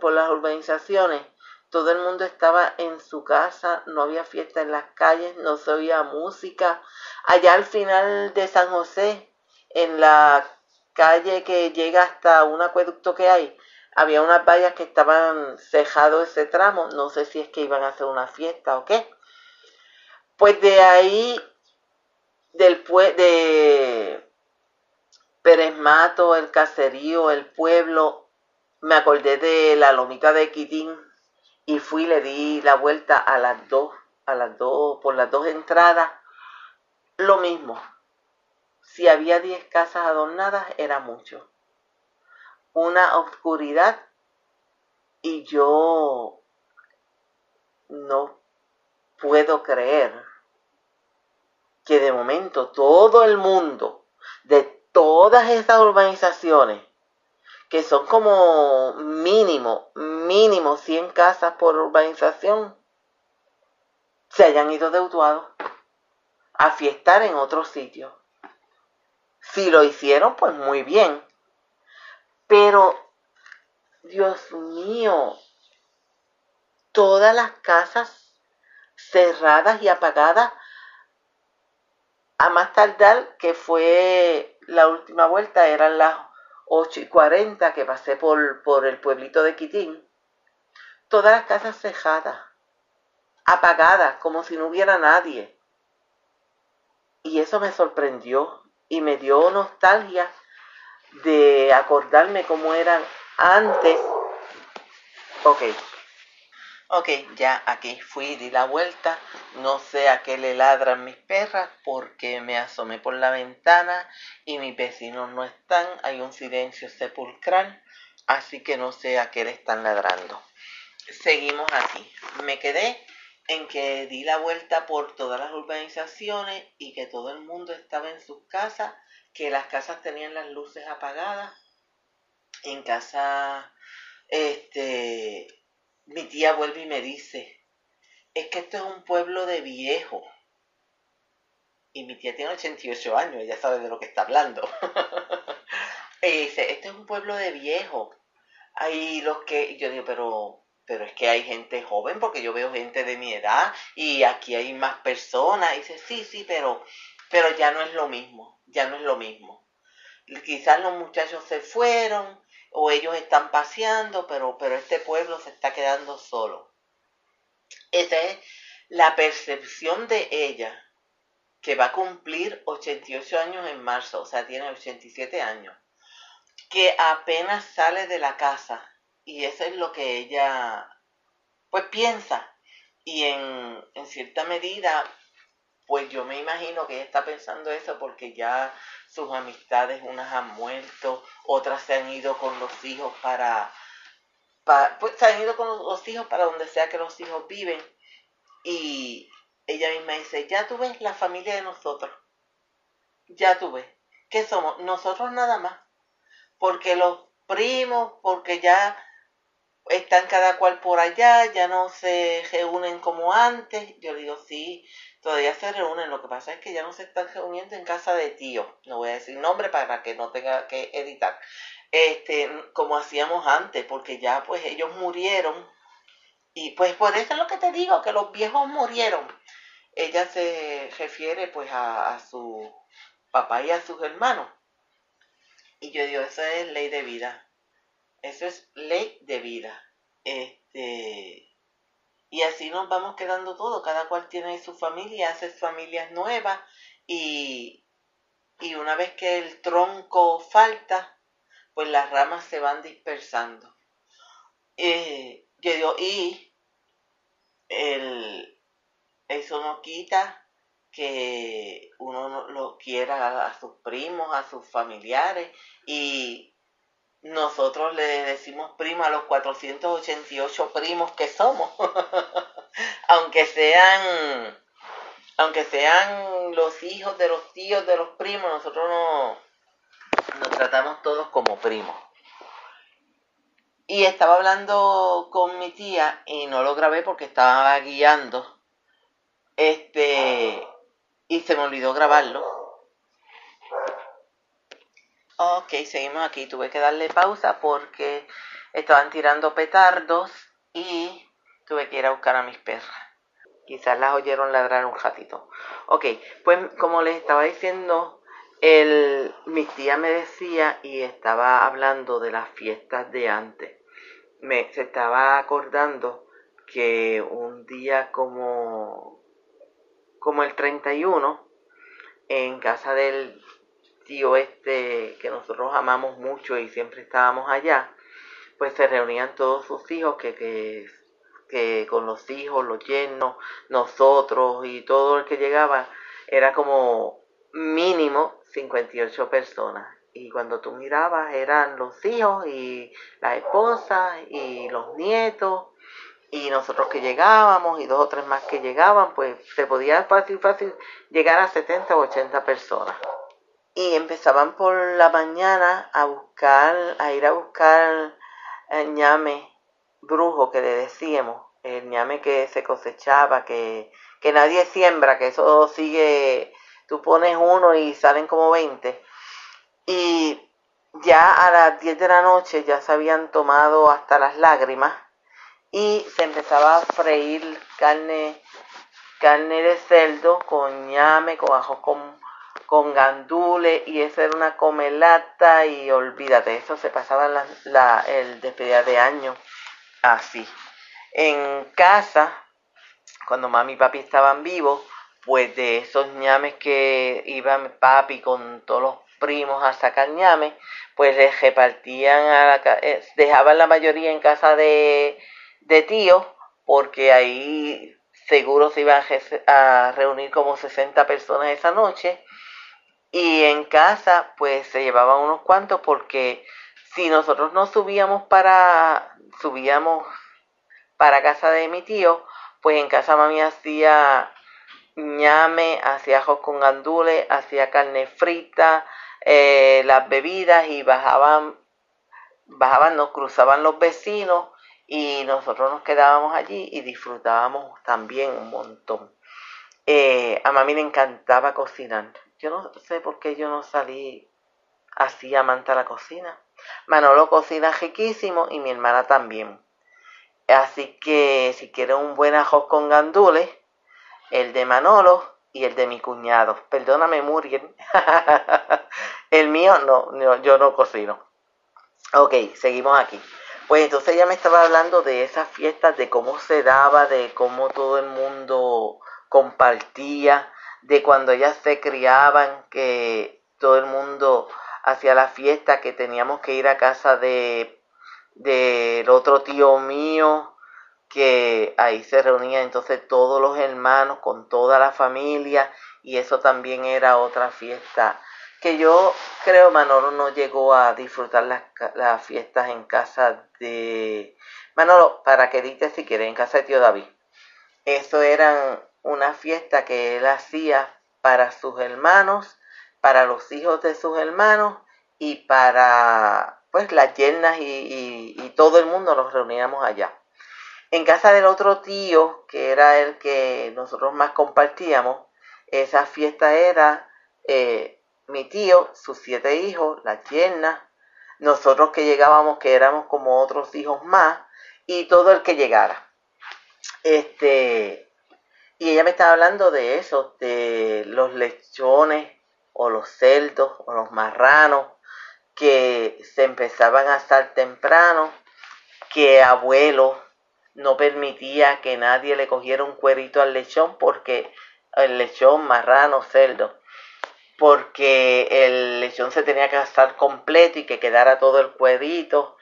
por las urbanizaciones, todo el mundo estaba en su casa, no había fiesta en las calles, no se oía música. Allá al final de San José, en la calle que llega hasta un acueducto que hay, había unas vallas que estaban cejados ese tramo, no sé si es que iban a hacer una fiesta o qué. Pues de ahí, del de Pérez Mato, el caserío, el pueblo, me acordé de la lomita de Quitín, y fui le di la vuelta a las dos, a las dos, por las dos entradas, lo mismo. Si había diez casas adornadas, era mucho. Una oscuridad y yo no puedo creer que de momento todo el mundo, de todas esas urbanizaciones, que son como mínimo, mínimo 100 casas por urbanización, se hayan ido de a fiestar en otro sitio. Si lo hicieron, pues muy bien. Pero, Dios mío, todas las casas cerradas y apagadas a más tardar que fue la última vuelta, eran las 8 y 40 que pasé por, por el pueblito de Quitín, todas las casas cejadas, apagadas, como si no hubiera nadie. Y eso me sorprendió y me dio nostalgia de acordarme cómo eran antes. Ok, Ok, ya aquí fui, di la vuelta. No sé a qué le ladran mis perras porque me asomé por la ventana y mis vecinos no están. Hay un silencio sepulcral, así que no sé a qué le están ladrando. Seguimos aquí. Me quedé en que di la vuelta por todas las urbanizaciones y que todo el mundo estaba en sus casas, que las casas tenían las luces apagadas. En casa, este, mi tía vuelve y me dice, es que esto es un pueblo de viejos. Y mi tía tiene 88 años, ella sabe de lo que está hablando. y dice, este es un pueblo de viejos. Hay los que, yo digo, pero, pero es que hay gente joven, porque yo veo gente de mi edad y aquí hay más personas. Y dice, sí, sí, pero, pero ya no es lo mismo, ya no es lo mismo. Quizás los muchachos se fueron, o ellos están paseando, pero, pero este pueblo se está quedando solo. Esa es la percepción de ella, que va a cumplir 88 años en marzo, o sea, tiene 87 años, que apenas sale de la casa y eso es lo que ella pues piensa y en, en cierta medida pues yo me imagino que ella está pensando eso porque ya sus amistades, unas han muerto, otras se han ido con los hijos para, pues se han ido con los hijos para donde sea que los hijos viven. Y ella misma dice, ya tú ves la familia de nosotros, ya tú ves, ¿qué somos? Nosotros nada más, porque los primos, porque ya están cada cual por allá, ya no se reúnen como antes. Yo digo, sí, todavía se reúnen, lo que pasa es que ya no se están reuniendo en casa de tío, no voy a decir nombre para que no tenga que editar, este, como hacíamos antes, porque ya pues ellos murieron, y pues por eso es lo que te digo, que los viejos murieron. Ella se refiere pues a, a su papá y a sus hermanos. Y yo digo, eso es ley de vida. Eso es ley de vida. Este, y así nos vamos quedando todo, cada cual tiene su familia, hace familias nuevas y, y una vez que el tronco falta, pues las ramas se van dispersando. Eh, yo y el, eso no quita que uno lo quiera a sus primos, a sus familiares y nosotros le decimos prima a los 488 primos que somos, aunque sean, aunque sean los hijos de los tíos de los primos, nosotros no, nos tratamos todos como primos. Y estaba hablando con mi tía y no lo grabé porque estaba guiando. Este, y se me olvidó grabarlo Ok, seguimos aquí. Tuve que darle pausa porque estaban tirando petardos y tuve que ir a buscar a mis perras. Quizás las oyeron ladrar un ratito. Ok, pues como les estaba diciendo, mi tía me decía y estaba hablando de las fiestas de antes. Me, se estaba acordando que un día como, como el 31, en casa del tío este que nosotros amamos mucho y siempre estábamos allá, pues se reunían todos sus hijos que, que, que con los hijos, los yernos, nosotros y todo el que llegaba, era como mínimo 58 personas. Y cuando tú mirabas eran los hijos y la esposa y los nietos y nosotros que llegábamos y dos o tres más que llegaban, pues se podía fácil, fácil llegar a 70 o 80 personas y empezaban por la mañana a buscar, a ir a buscar el ñame brujo que le decíamos, el ñame que se cosechaba, que, que nadie siembra, que eso sigue, tú pones uno y salen como 20. Y ya a las 10 de la noche ya se habían tomado hasta las lágrimas y se empezaba a freír carne, carne de cerdo con ñame, con ajo con, con gandules y eso era una comelata y olvídate, eso se pasaba la, el despedida de año así. En casa, cuando mami y papi estaban vivos, pues de esos ñames que iba mi papi con todos los primos a sacar ñames, pues les repartían a la, eh, dejaban la mayoría en casa de, de tíos, porque ahí seguro se iban a reunir como 60 personas esa noche. Y en casa, pues se llevaban unos cuantos porque si nosotros no subíamos para, subíamos para casa de mi tío, pues en casa mami hacía ñame, hacía ajos con gandules, hacía carne frita, eh, las bebidas y bajaban, bajaban, nos cruzaban los vecinos y nosotros nos quedábamos allí y disfrutábamos también un montón. Eh, a mami le encantaba cocinar. Yo no sé por qué yo no salí así amante a la cocina. Manolo cocina riquísimo y mi hermana también. Así que si quieren un buen ajos con gandules, el de Manolo y el de mi cuñado. Perdóname, Muriel. el mío no, yo no cocino. Ok, seguimos aquí. Pues entonces ella me estaba hablando de esas fiestas, de cómo se daba, de cómo todo el mundo compartía, de cuando ellas se criaban, que todo el mundo hacía la fiesta, que teníamos que ir a casa de del otro tío mío, que ahí se reunían entonces todos los hermanos con toda la familia y eso también era otra fiesta. Que yo creo Manolo no llegó a disfrutar las, las fiestas en casa de Manolo para que dices si quiere en casa de tío David. Eso eran una fiesta que él hacía para sus hermanos para los hijos de sus hermanos y para pues las yernas y, todo el mundo nos reuníamos allá en casa del otro tío, que era el que nosotros más compartíamos, esa fiesta era eh, mi tío, sus siete hijos, la yerna, nosotros que llegábamos, que éramos como otros hijos más, y todo el que llegara. Este, y ella me estaba hablando de eso, de los lechones, o los cerdos, o los marranos, que se empezaban a asar temprano, que abuelos no permitía que nadie le cogiera un cuerito al lechón porque el lechón, marrano, cerdo, porque el lechón se tenía que gastar completo y que quedara todo el cuerito.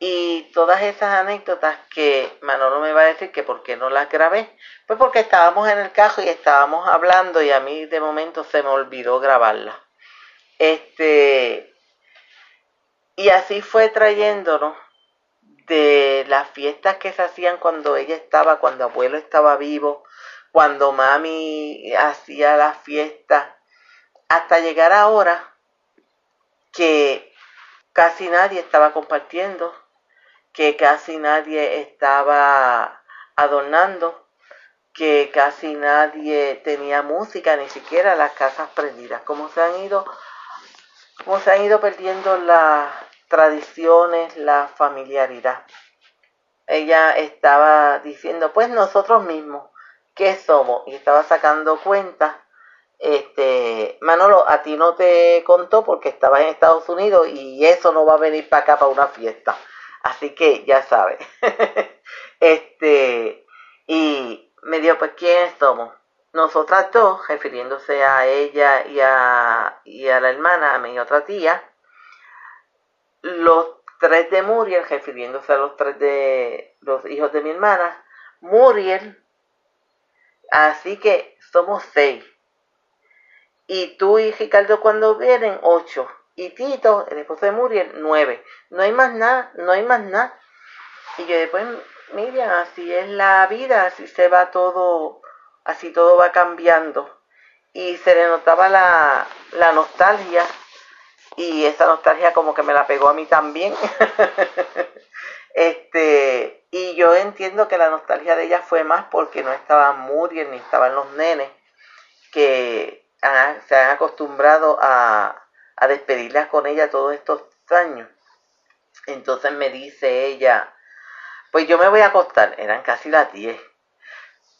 Y todas esas anécdotas que Manolo me va a decir que por qué no las grabé, pues porque estábamos en el cajo y estábamos hablando y a mí de momento se me olvidó grabarlas. Este, y así fue trayéndonos de las fiestas que se hacían cuando ella estaba, cuando abuelo estaba vivo, cuando mami hacía las fiestas, hasta llegar ahora que casi nadie estaba compartiendo, que casi nadie estaba adornando, que casi nadie tenía música, ni siquiera las casas prendidas, como se han ido, se han ido perdiendo las tradiciones, la familiaridad. Ella estaba diciendo, pues nosotros mismos, ¿qué somos? Y estaba sacando cuenta. Este, Manolo, a ti no te contó porque estabas en Estados Unidos y eso no va a venir para acá para una fiesta. Así que ya sabes. este, y me dio, pues, ¿quiénes somos? Nosotras dos, refiriéndose a ella y a, y a la hermana, a mi otra tía, los tres de Muriel, refiriéndose a los tres de los hijos de mi hermana, Muriel, así que somos seis. Y tú y Ricardo cuando vienen, ocho. Y Tito, el esposo de Muriel, nueve. No hay más nada, no hay más nada. Y yo después, Miriam, así es la vida, así se va todo, así todo va cambiando. Y se le notaba la, la nostalgia y esa nostalgia como que me la pegó a mí también. este, y yo entiendo que la nostalgia de ella fue más porque no estaba Muriel ni estaban los nenes que se han acostumbrado a, a despedirlas con ella todos estos años. Entonces me dice ella, pues yo me voy a acostar, eran casi las 10,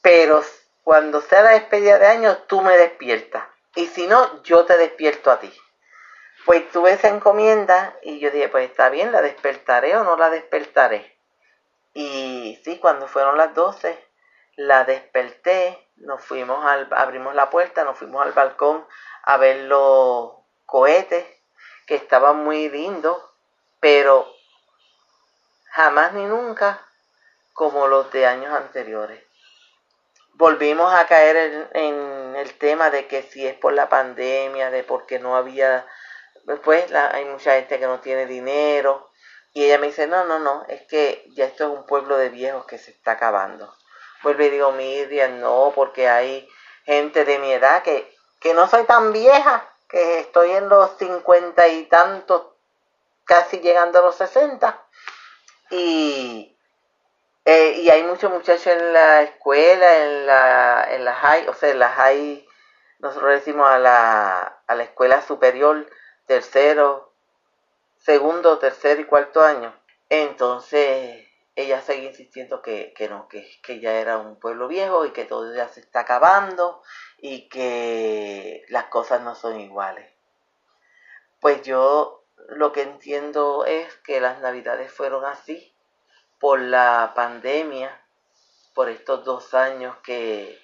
pero cuando sea la despedida de año tú me despiertas y si no, yo te despierto a ti. Pues tuve esa encomienda y yo dije, pues está bien, la despertaré o no la despertaré. Y sí, cuando fueron las 12, la desperté, nos fuimos al, abrimos la puerta, nos fuimos al balcón a ver los cohetes, que estaban muy lindos, pero jamás ni nunca como los de años anteriores. Volvimos a caer en, el tema de que si es por la pandemia, de porque no había, después hay mucha gente que no tiene dinero, y ella me dice, no, no, no, es que ya esto es un pueblo de viejos que se está acabando. Vuelve y digo, Miriam, no, porque hay gente de mi edad que, que no soy tan vieja, que estoy en los cincuenta y tantos, casi llegando a los sesenta. Y, eh, y hay muchos muchachos en la escuela, en la, en la high, o sea, en la high, nosotros decimos a la, a la escuela superior, tercero, segundo, tercer y cuarto año. Entonces, ella sigue insistiendo que, no, que, que, ya era un pueblo viejo y que todo ya se está acabando y que las cosas no son iguales. Pues yo lo que entiendo es que las navidades fueron así por la pandemia, por estos dos años que,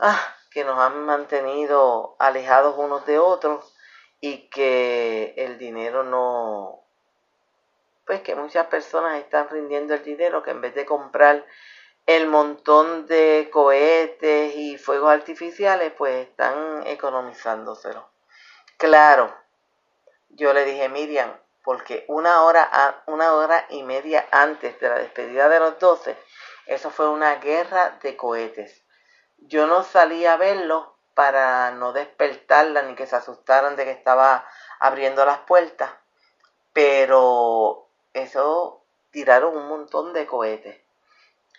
ah, que nos han mantenido alejados unos de otros y que el dinero no, pues que muchas personas están rindiendo el dinero que en vez de comprar el montón de cohetes y fuegos artificiales, pues están economizándoselo. Claro, yo le dije, Miriam, porque una hora, una hora y media antes de la despedida de los 12, eso fue una guerra de cohetes. Yo no salí a verlo para no despertarla ni que se asustaran de que estaba abriendo las puertas, pero eso tiraron un montón de cohetes.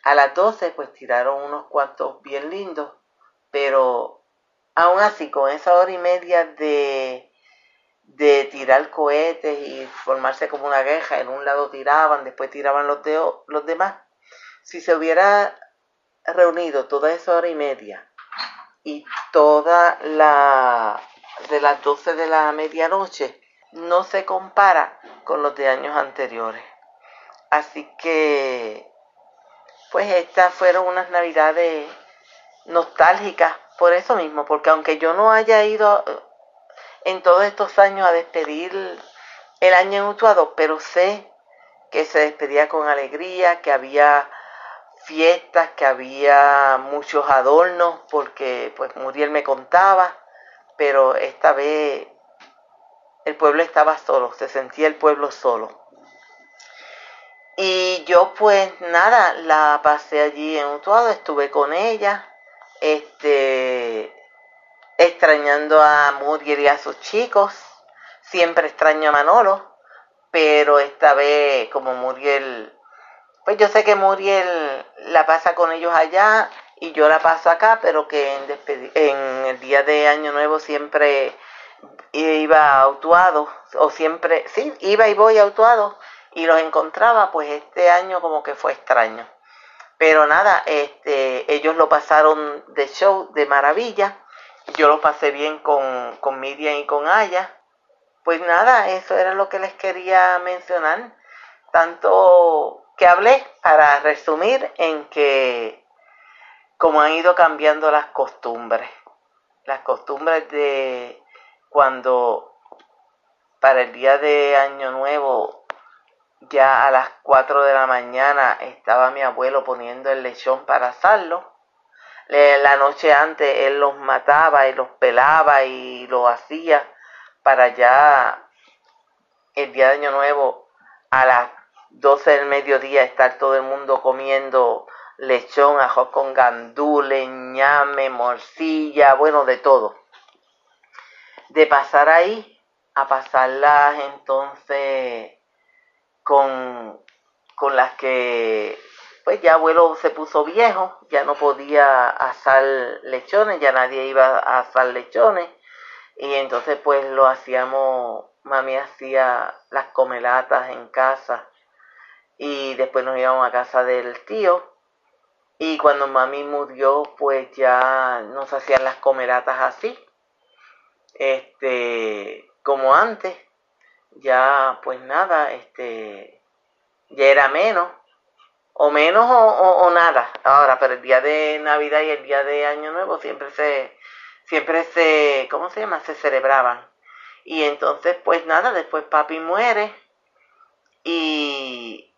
A las 12 pues tiraron unos cuantos bien lindos, pero aún así con esa hora y media de, de tirar cohetes y formarse como una guerra, en un lado tiraban, después tiraban los, los demás, si se hubiera reunido toda esa hora y media y toda la de las 12 de la medianoche no se compara con los de años anteriores. Así que, pues estas fueron unas navidades nostálgicas por eso mismo, porque aunque yo no haya ido eh, en todos estos años a despedir el año mutuado, pero sé que se despedía con alegría, que había fiestas, que había muchos adornos, porque pues Muriel me contaba, pero esta vez el pueblo estaba solo, se sentía el pueblo solo. Y yo pues nada, la pasé allí en Utuado, estuve con ella, este, extrañando a Muriel y a sus chicos, siempre extraño a Manolo, pero esta vez como Muriel, pues yo sé que Muriel la pasa con ellos allá y yo la paso acá, pero que en, en el día de Año Nuevo siempre iba autuado, o siempre, sí, iba y voy autuado, y los encontraba, pues este año como que fue extraño. Pero nada, este, ellos lo pasaron de show, de maravilla. Yo lo pasé bien con, con Miriam y con Aya. Pues nada, eso era lo que les quería mencionar. Tanto que hablé para resumir en que como han ido cambiando las costumbres. Las costumbres de cuando para el día de Año Nuevo, ya a las 4 de la mañana, estaba mi abuelo poniendo el lechón para asarlo. La noche antes él los mataba y los pelaba y lo hacía para ya el día de Año Nuevo a las 12 del mediodía estar todo el mundo comiendo lechón, ajos con gandules, ñame, morcilla, bueno, de todo de pasar ahí a pasarlas entonces con, con las que pues ya abuelo se puso viejo, ya no podía asar lechones, ya nadie iba a asar lechones. Y entonces pues lo hacíamos mami hacía las comelatas en casa y después nos íbamos a casa del tío. Y cuando mami murió pues ya nos hacían las comelatas así este como antes ya pues nada este ya era menos o menos o, nada. Ahora pero el día de navidad y el día de año nuevo siempre se siempre se cómo se llama se celebraban. Y entonces pues nada después papi muere y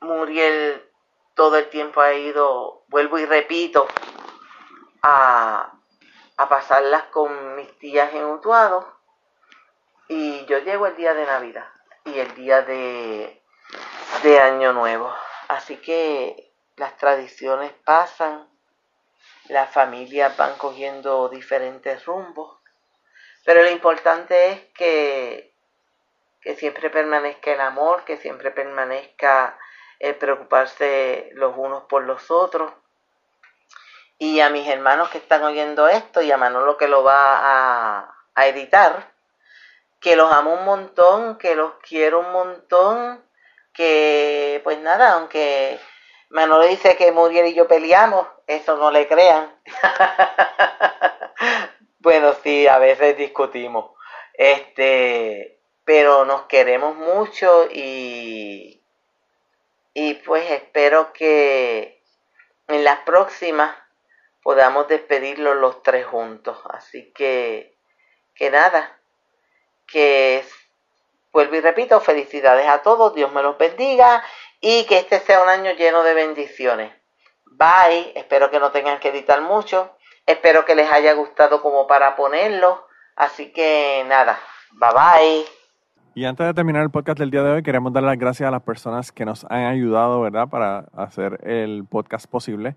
Muriel todo el tiempo ha ido vuelvo y repito a a pasarlas con mis tías en Utuado y yo llego el día de Navidad y el día de, de Año Nuevo. Así que las tradiciones pasan, las familias van cogiendo diferentes rumbos, pero lo importante es que, que siempre permanezca el amor, que siempre permanezca el preocuparse los unos por los otros y a mis hermanos que están oyendo esto y a Manolo que lo va a, a editar, que los amo un montón, que los quiero un montón, que pues nada, aunque Manolo dice que Muriel y yo peleamos, eso no le crean. bueno, sí, a veces discutimos. Este, pero nos queremos mucho y y pues espero que en las próximas podamos despedirlos los tres juntos. Así que, que nada, que vuelvo y repito, felicidades a todos, Dios me los bendiga y que este sea un año lleno de bendiciones. Bye, espero que no tengan que editar mucho, espero que les haya gustado como para ponerlo, así que nada, bye bye. Y antes de terminar el podcast del día de hoy, queremos dar las gracias a las personas que nos han ayudado, ¿verdad?, para hacer el podcast posible.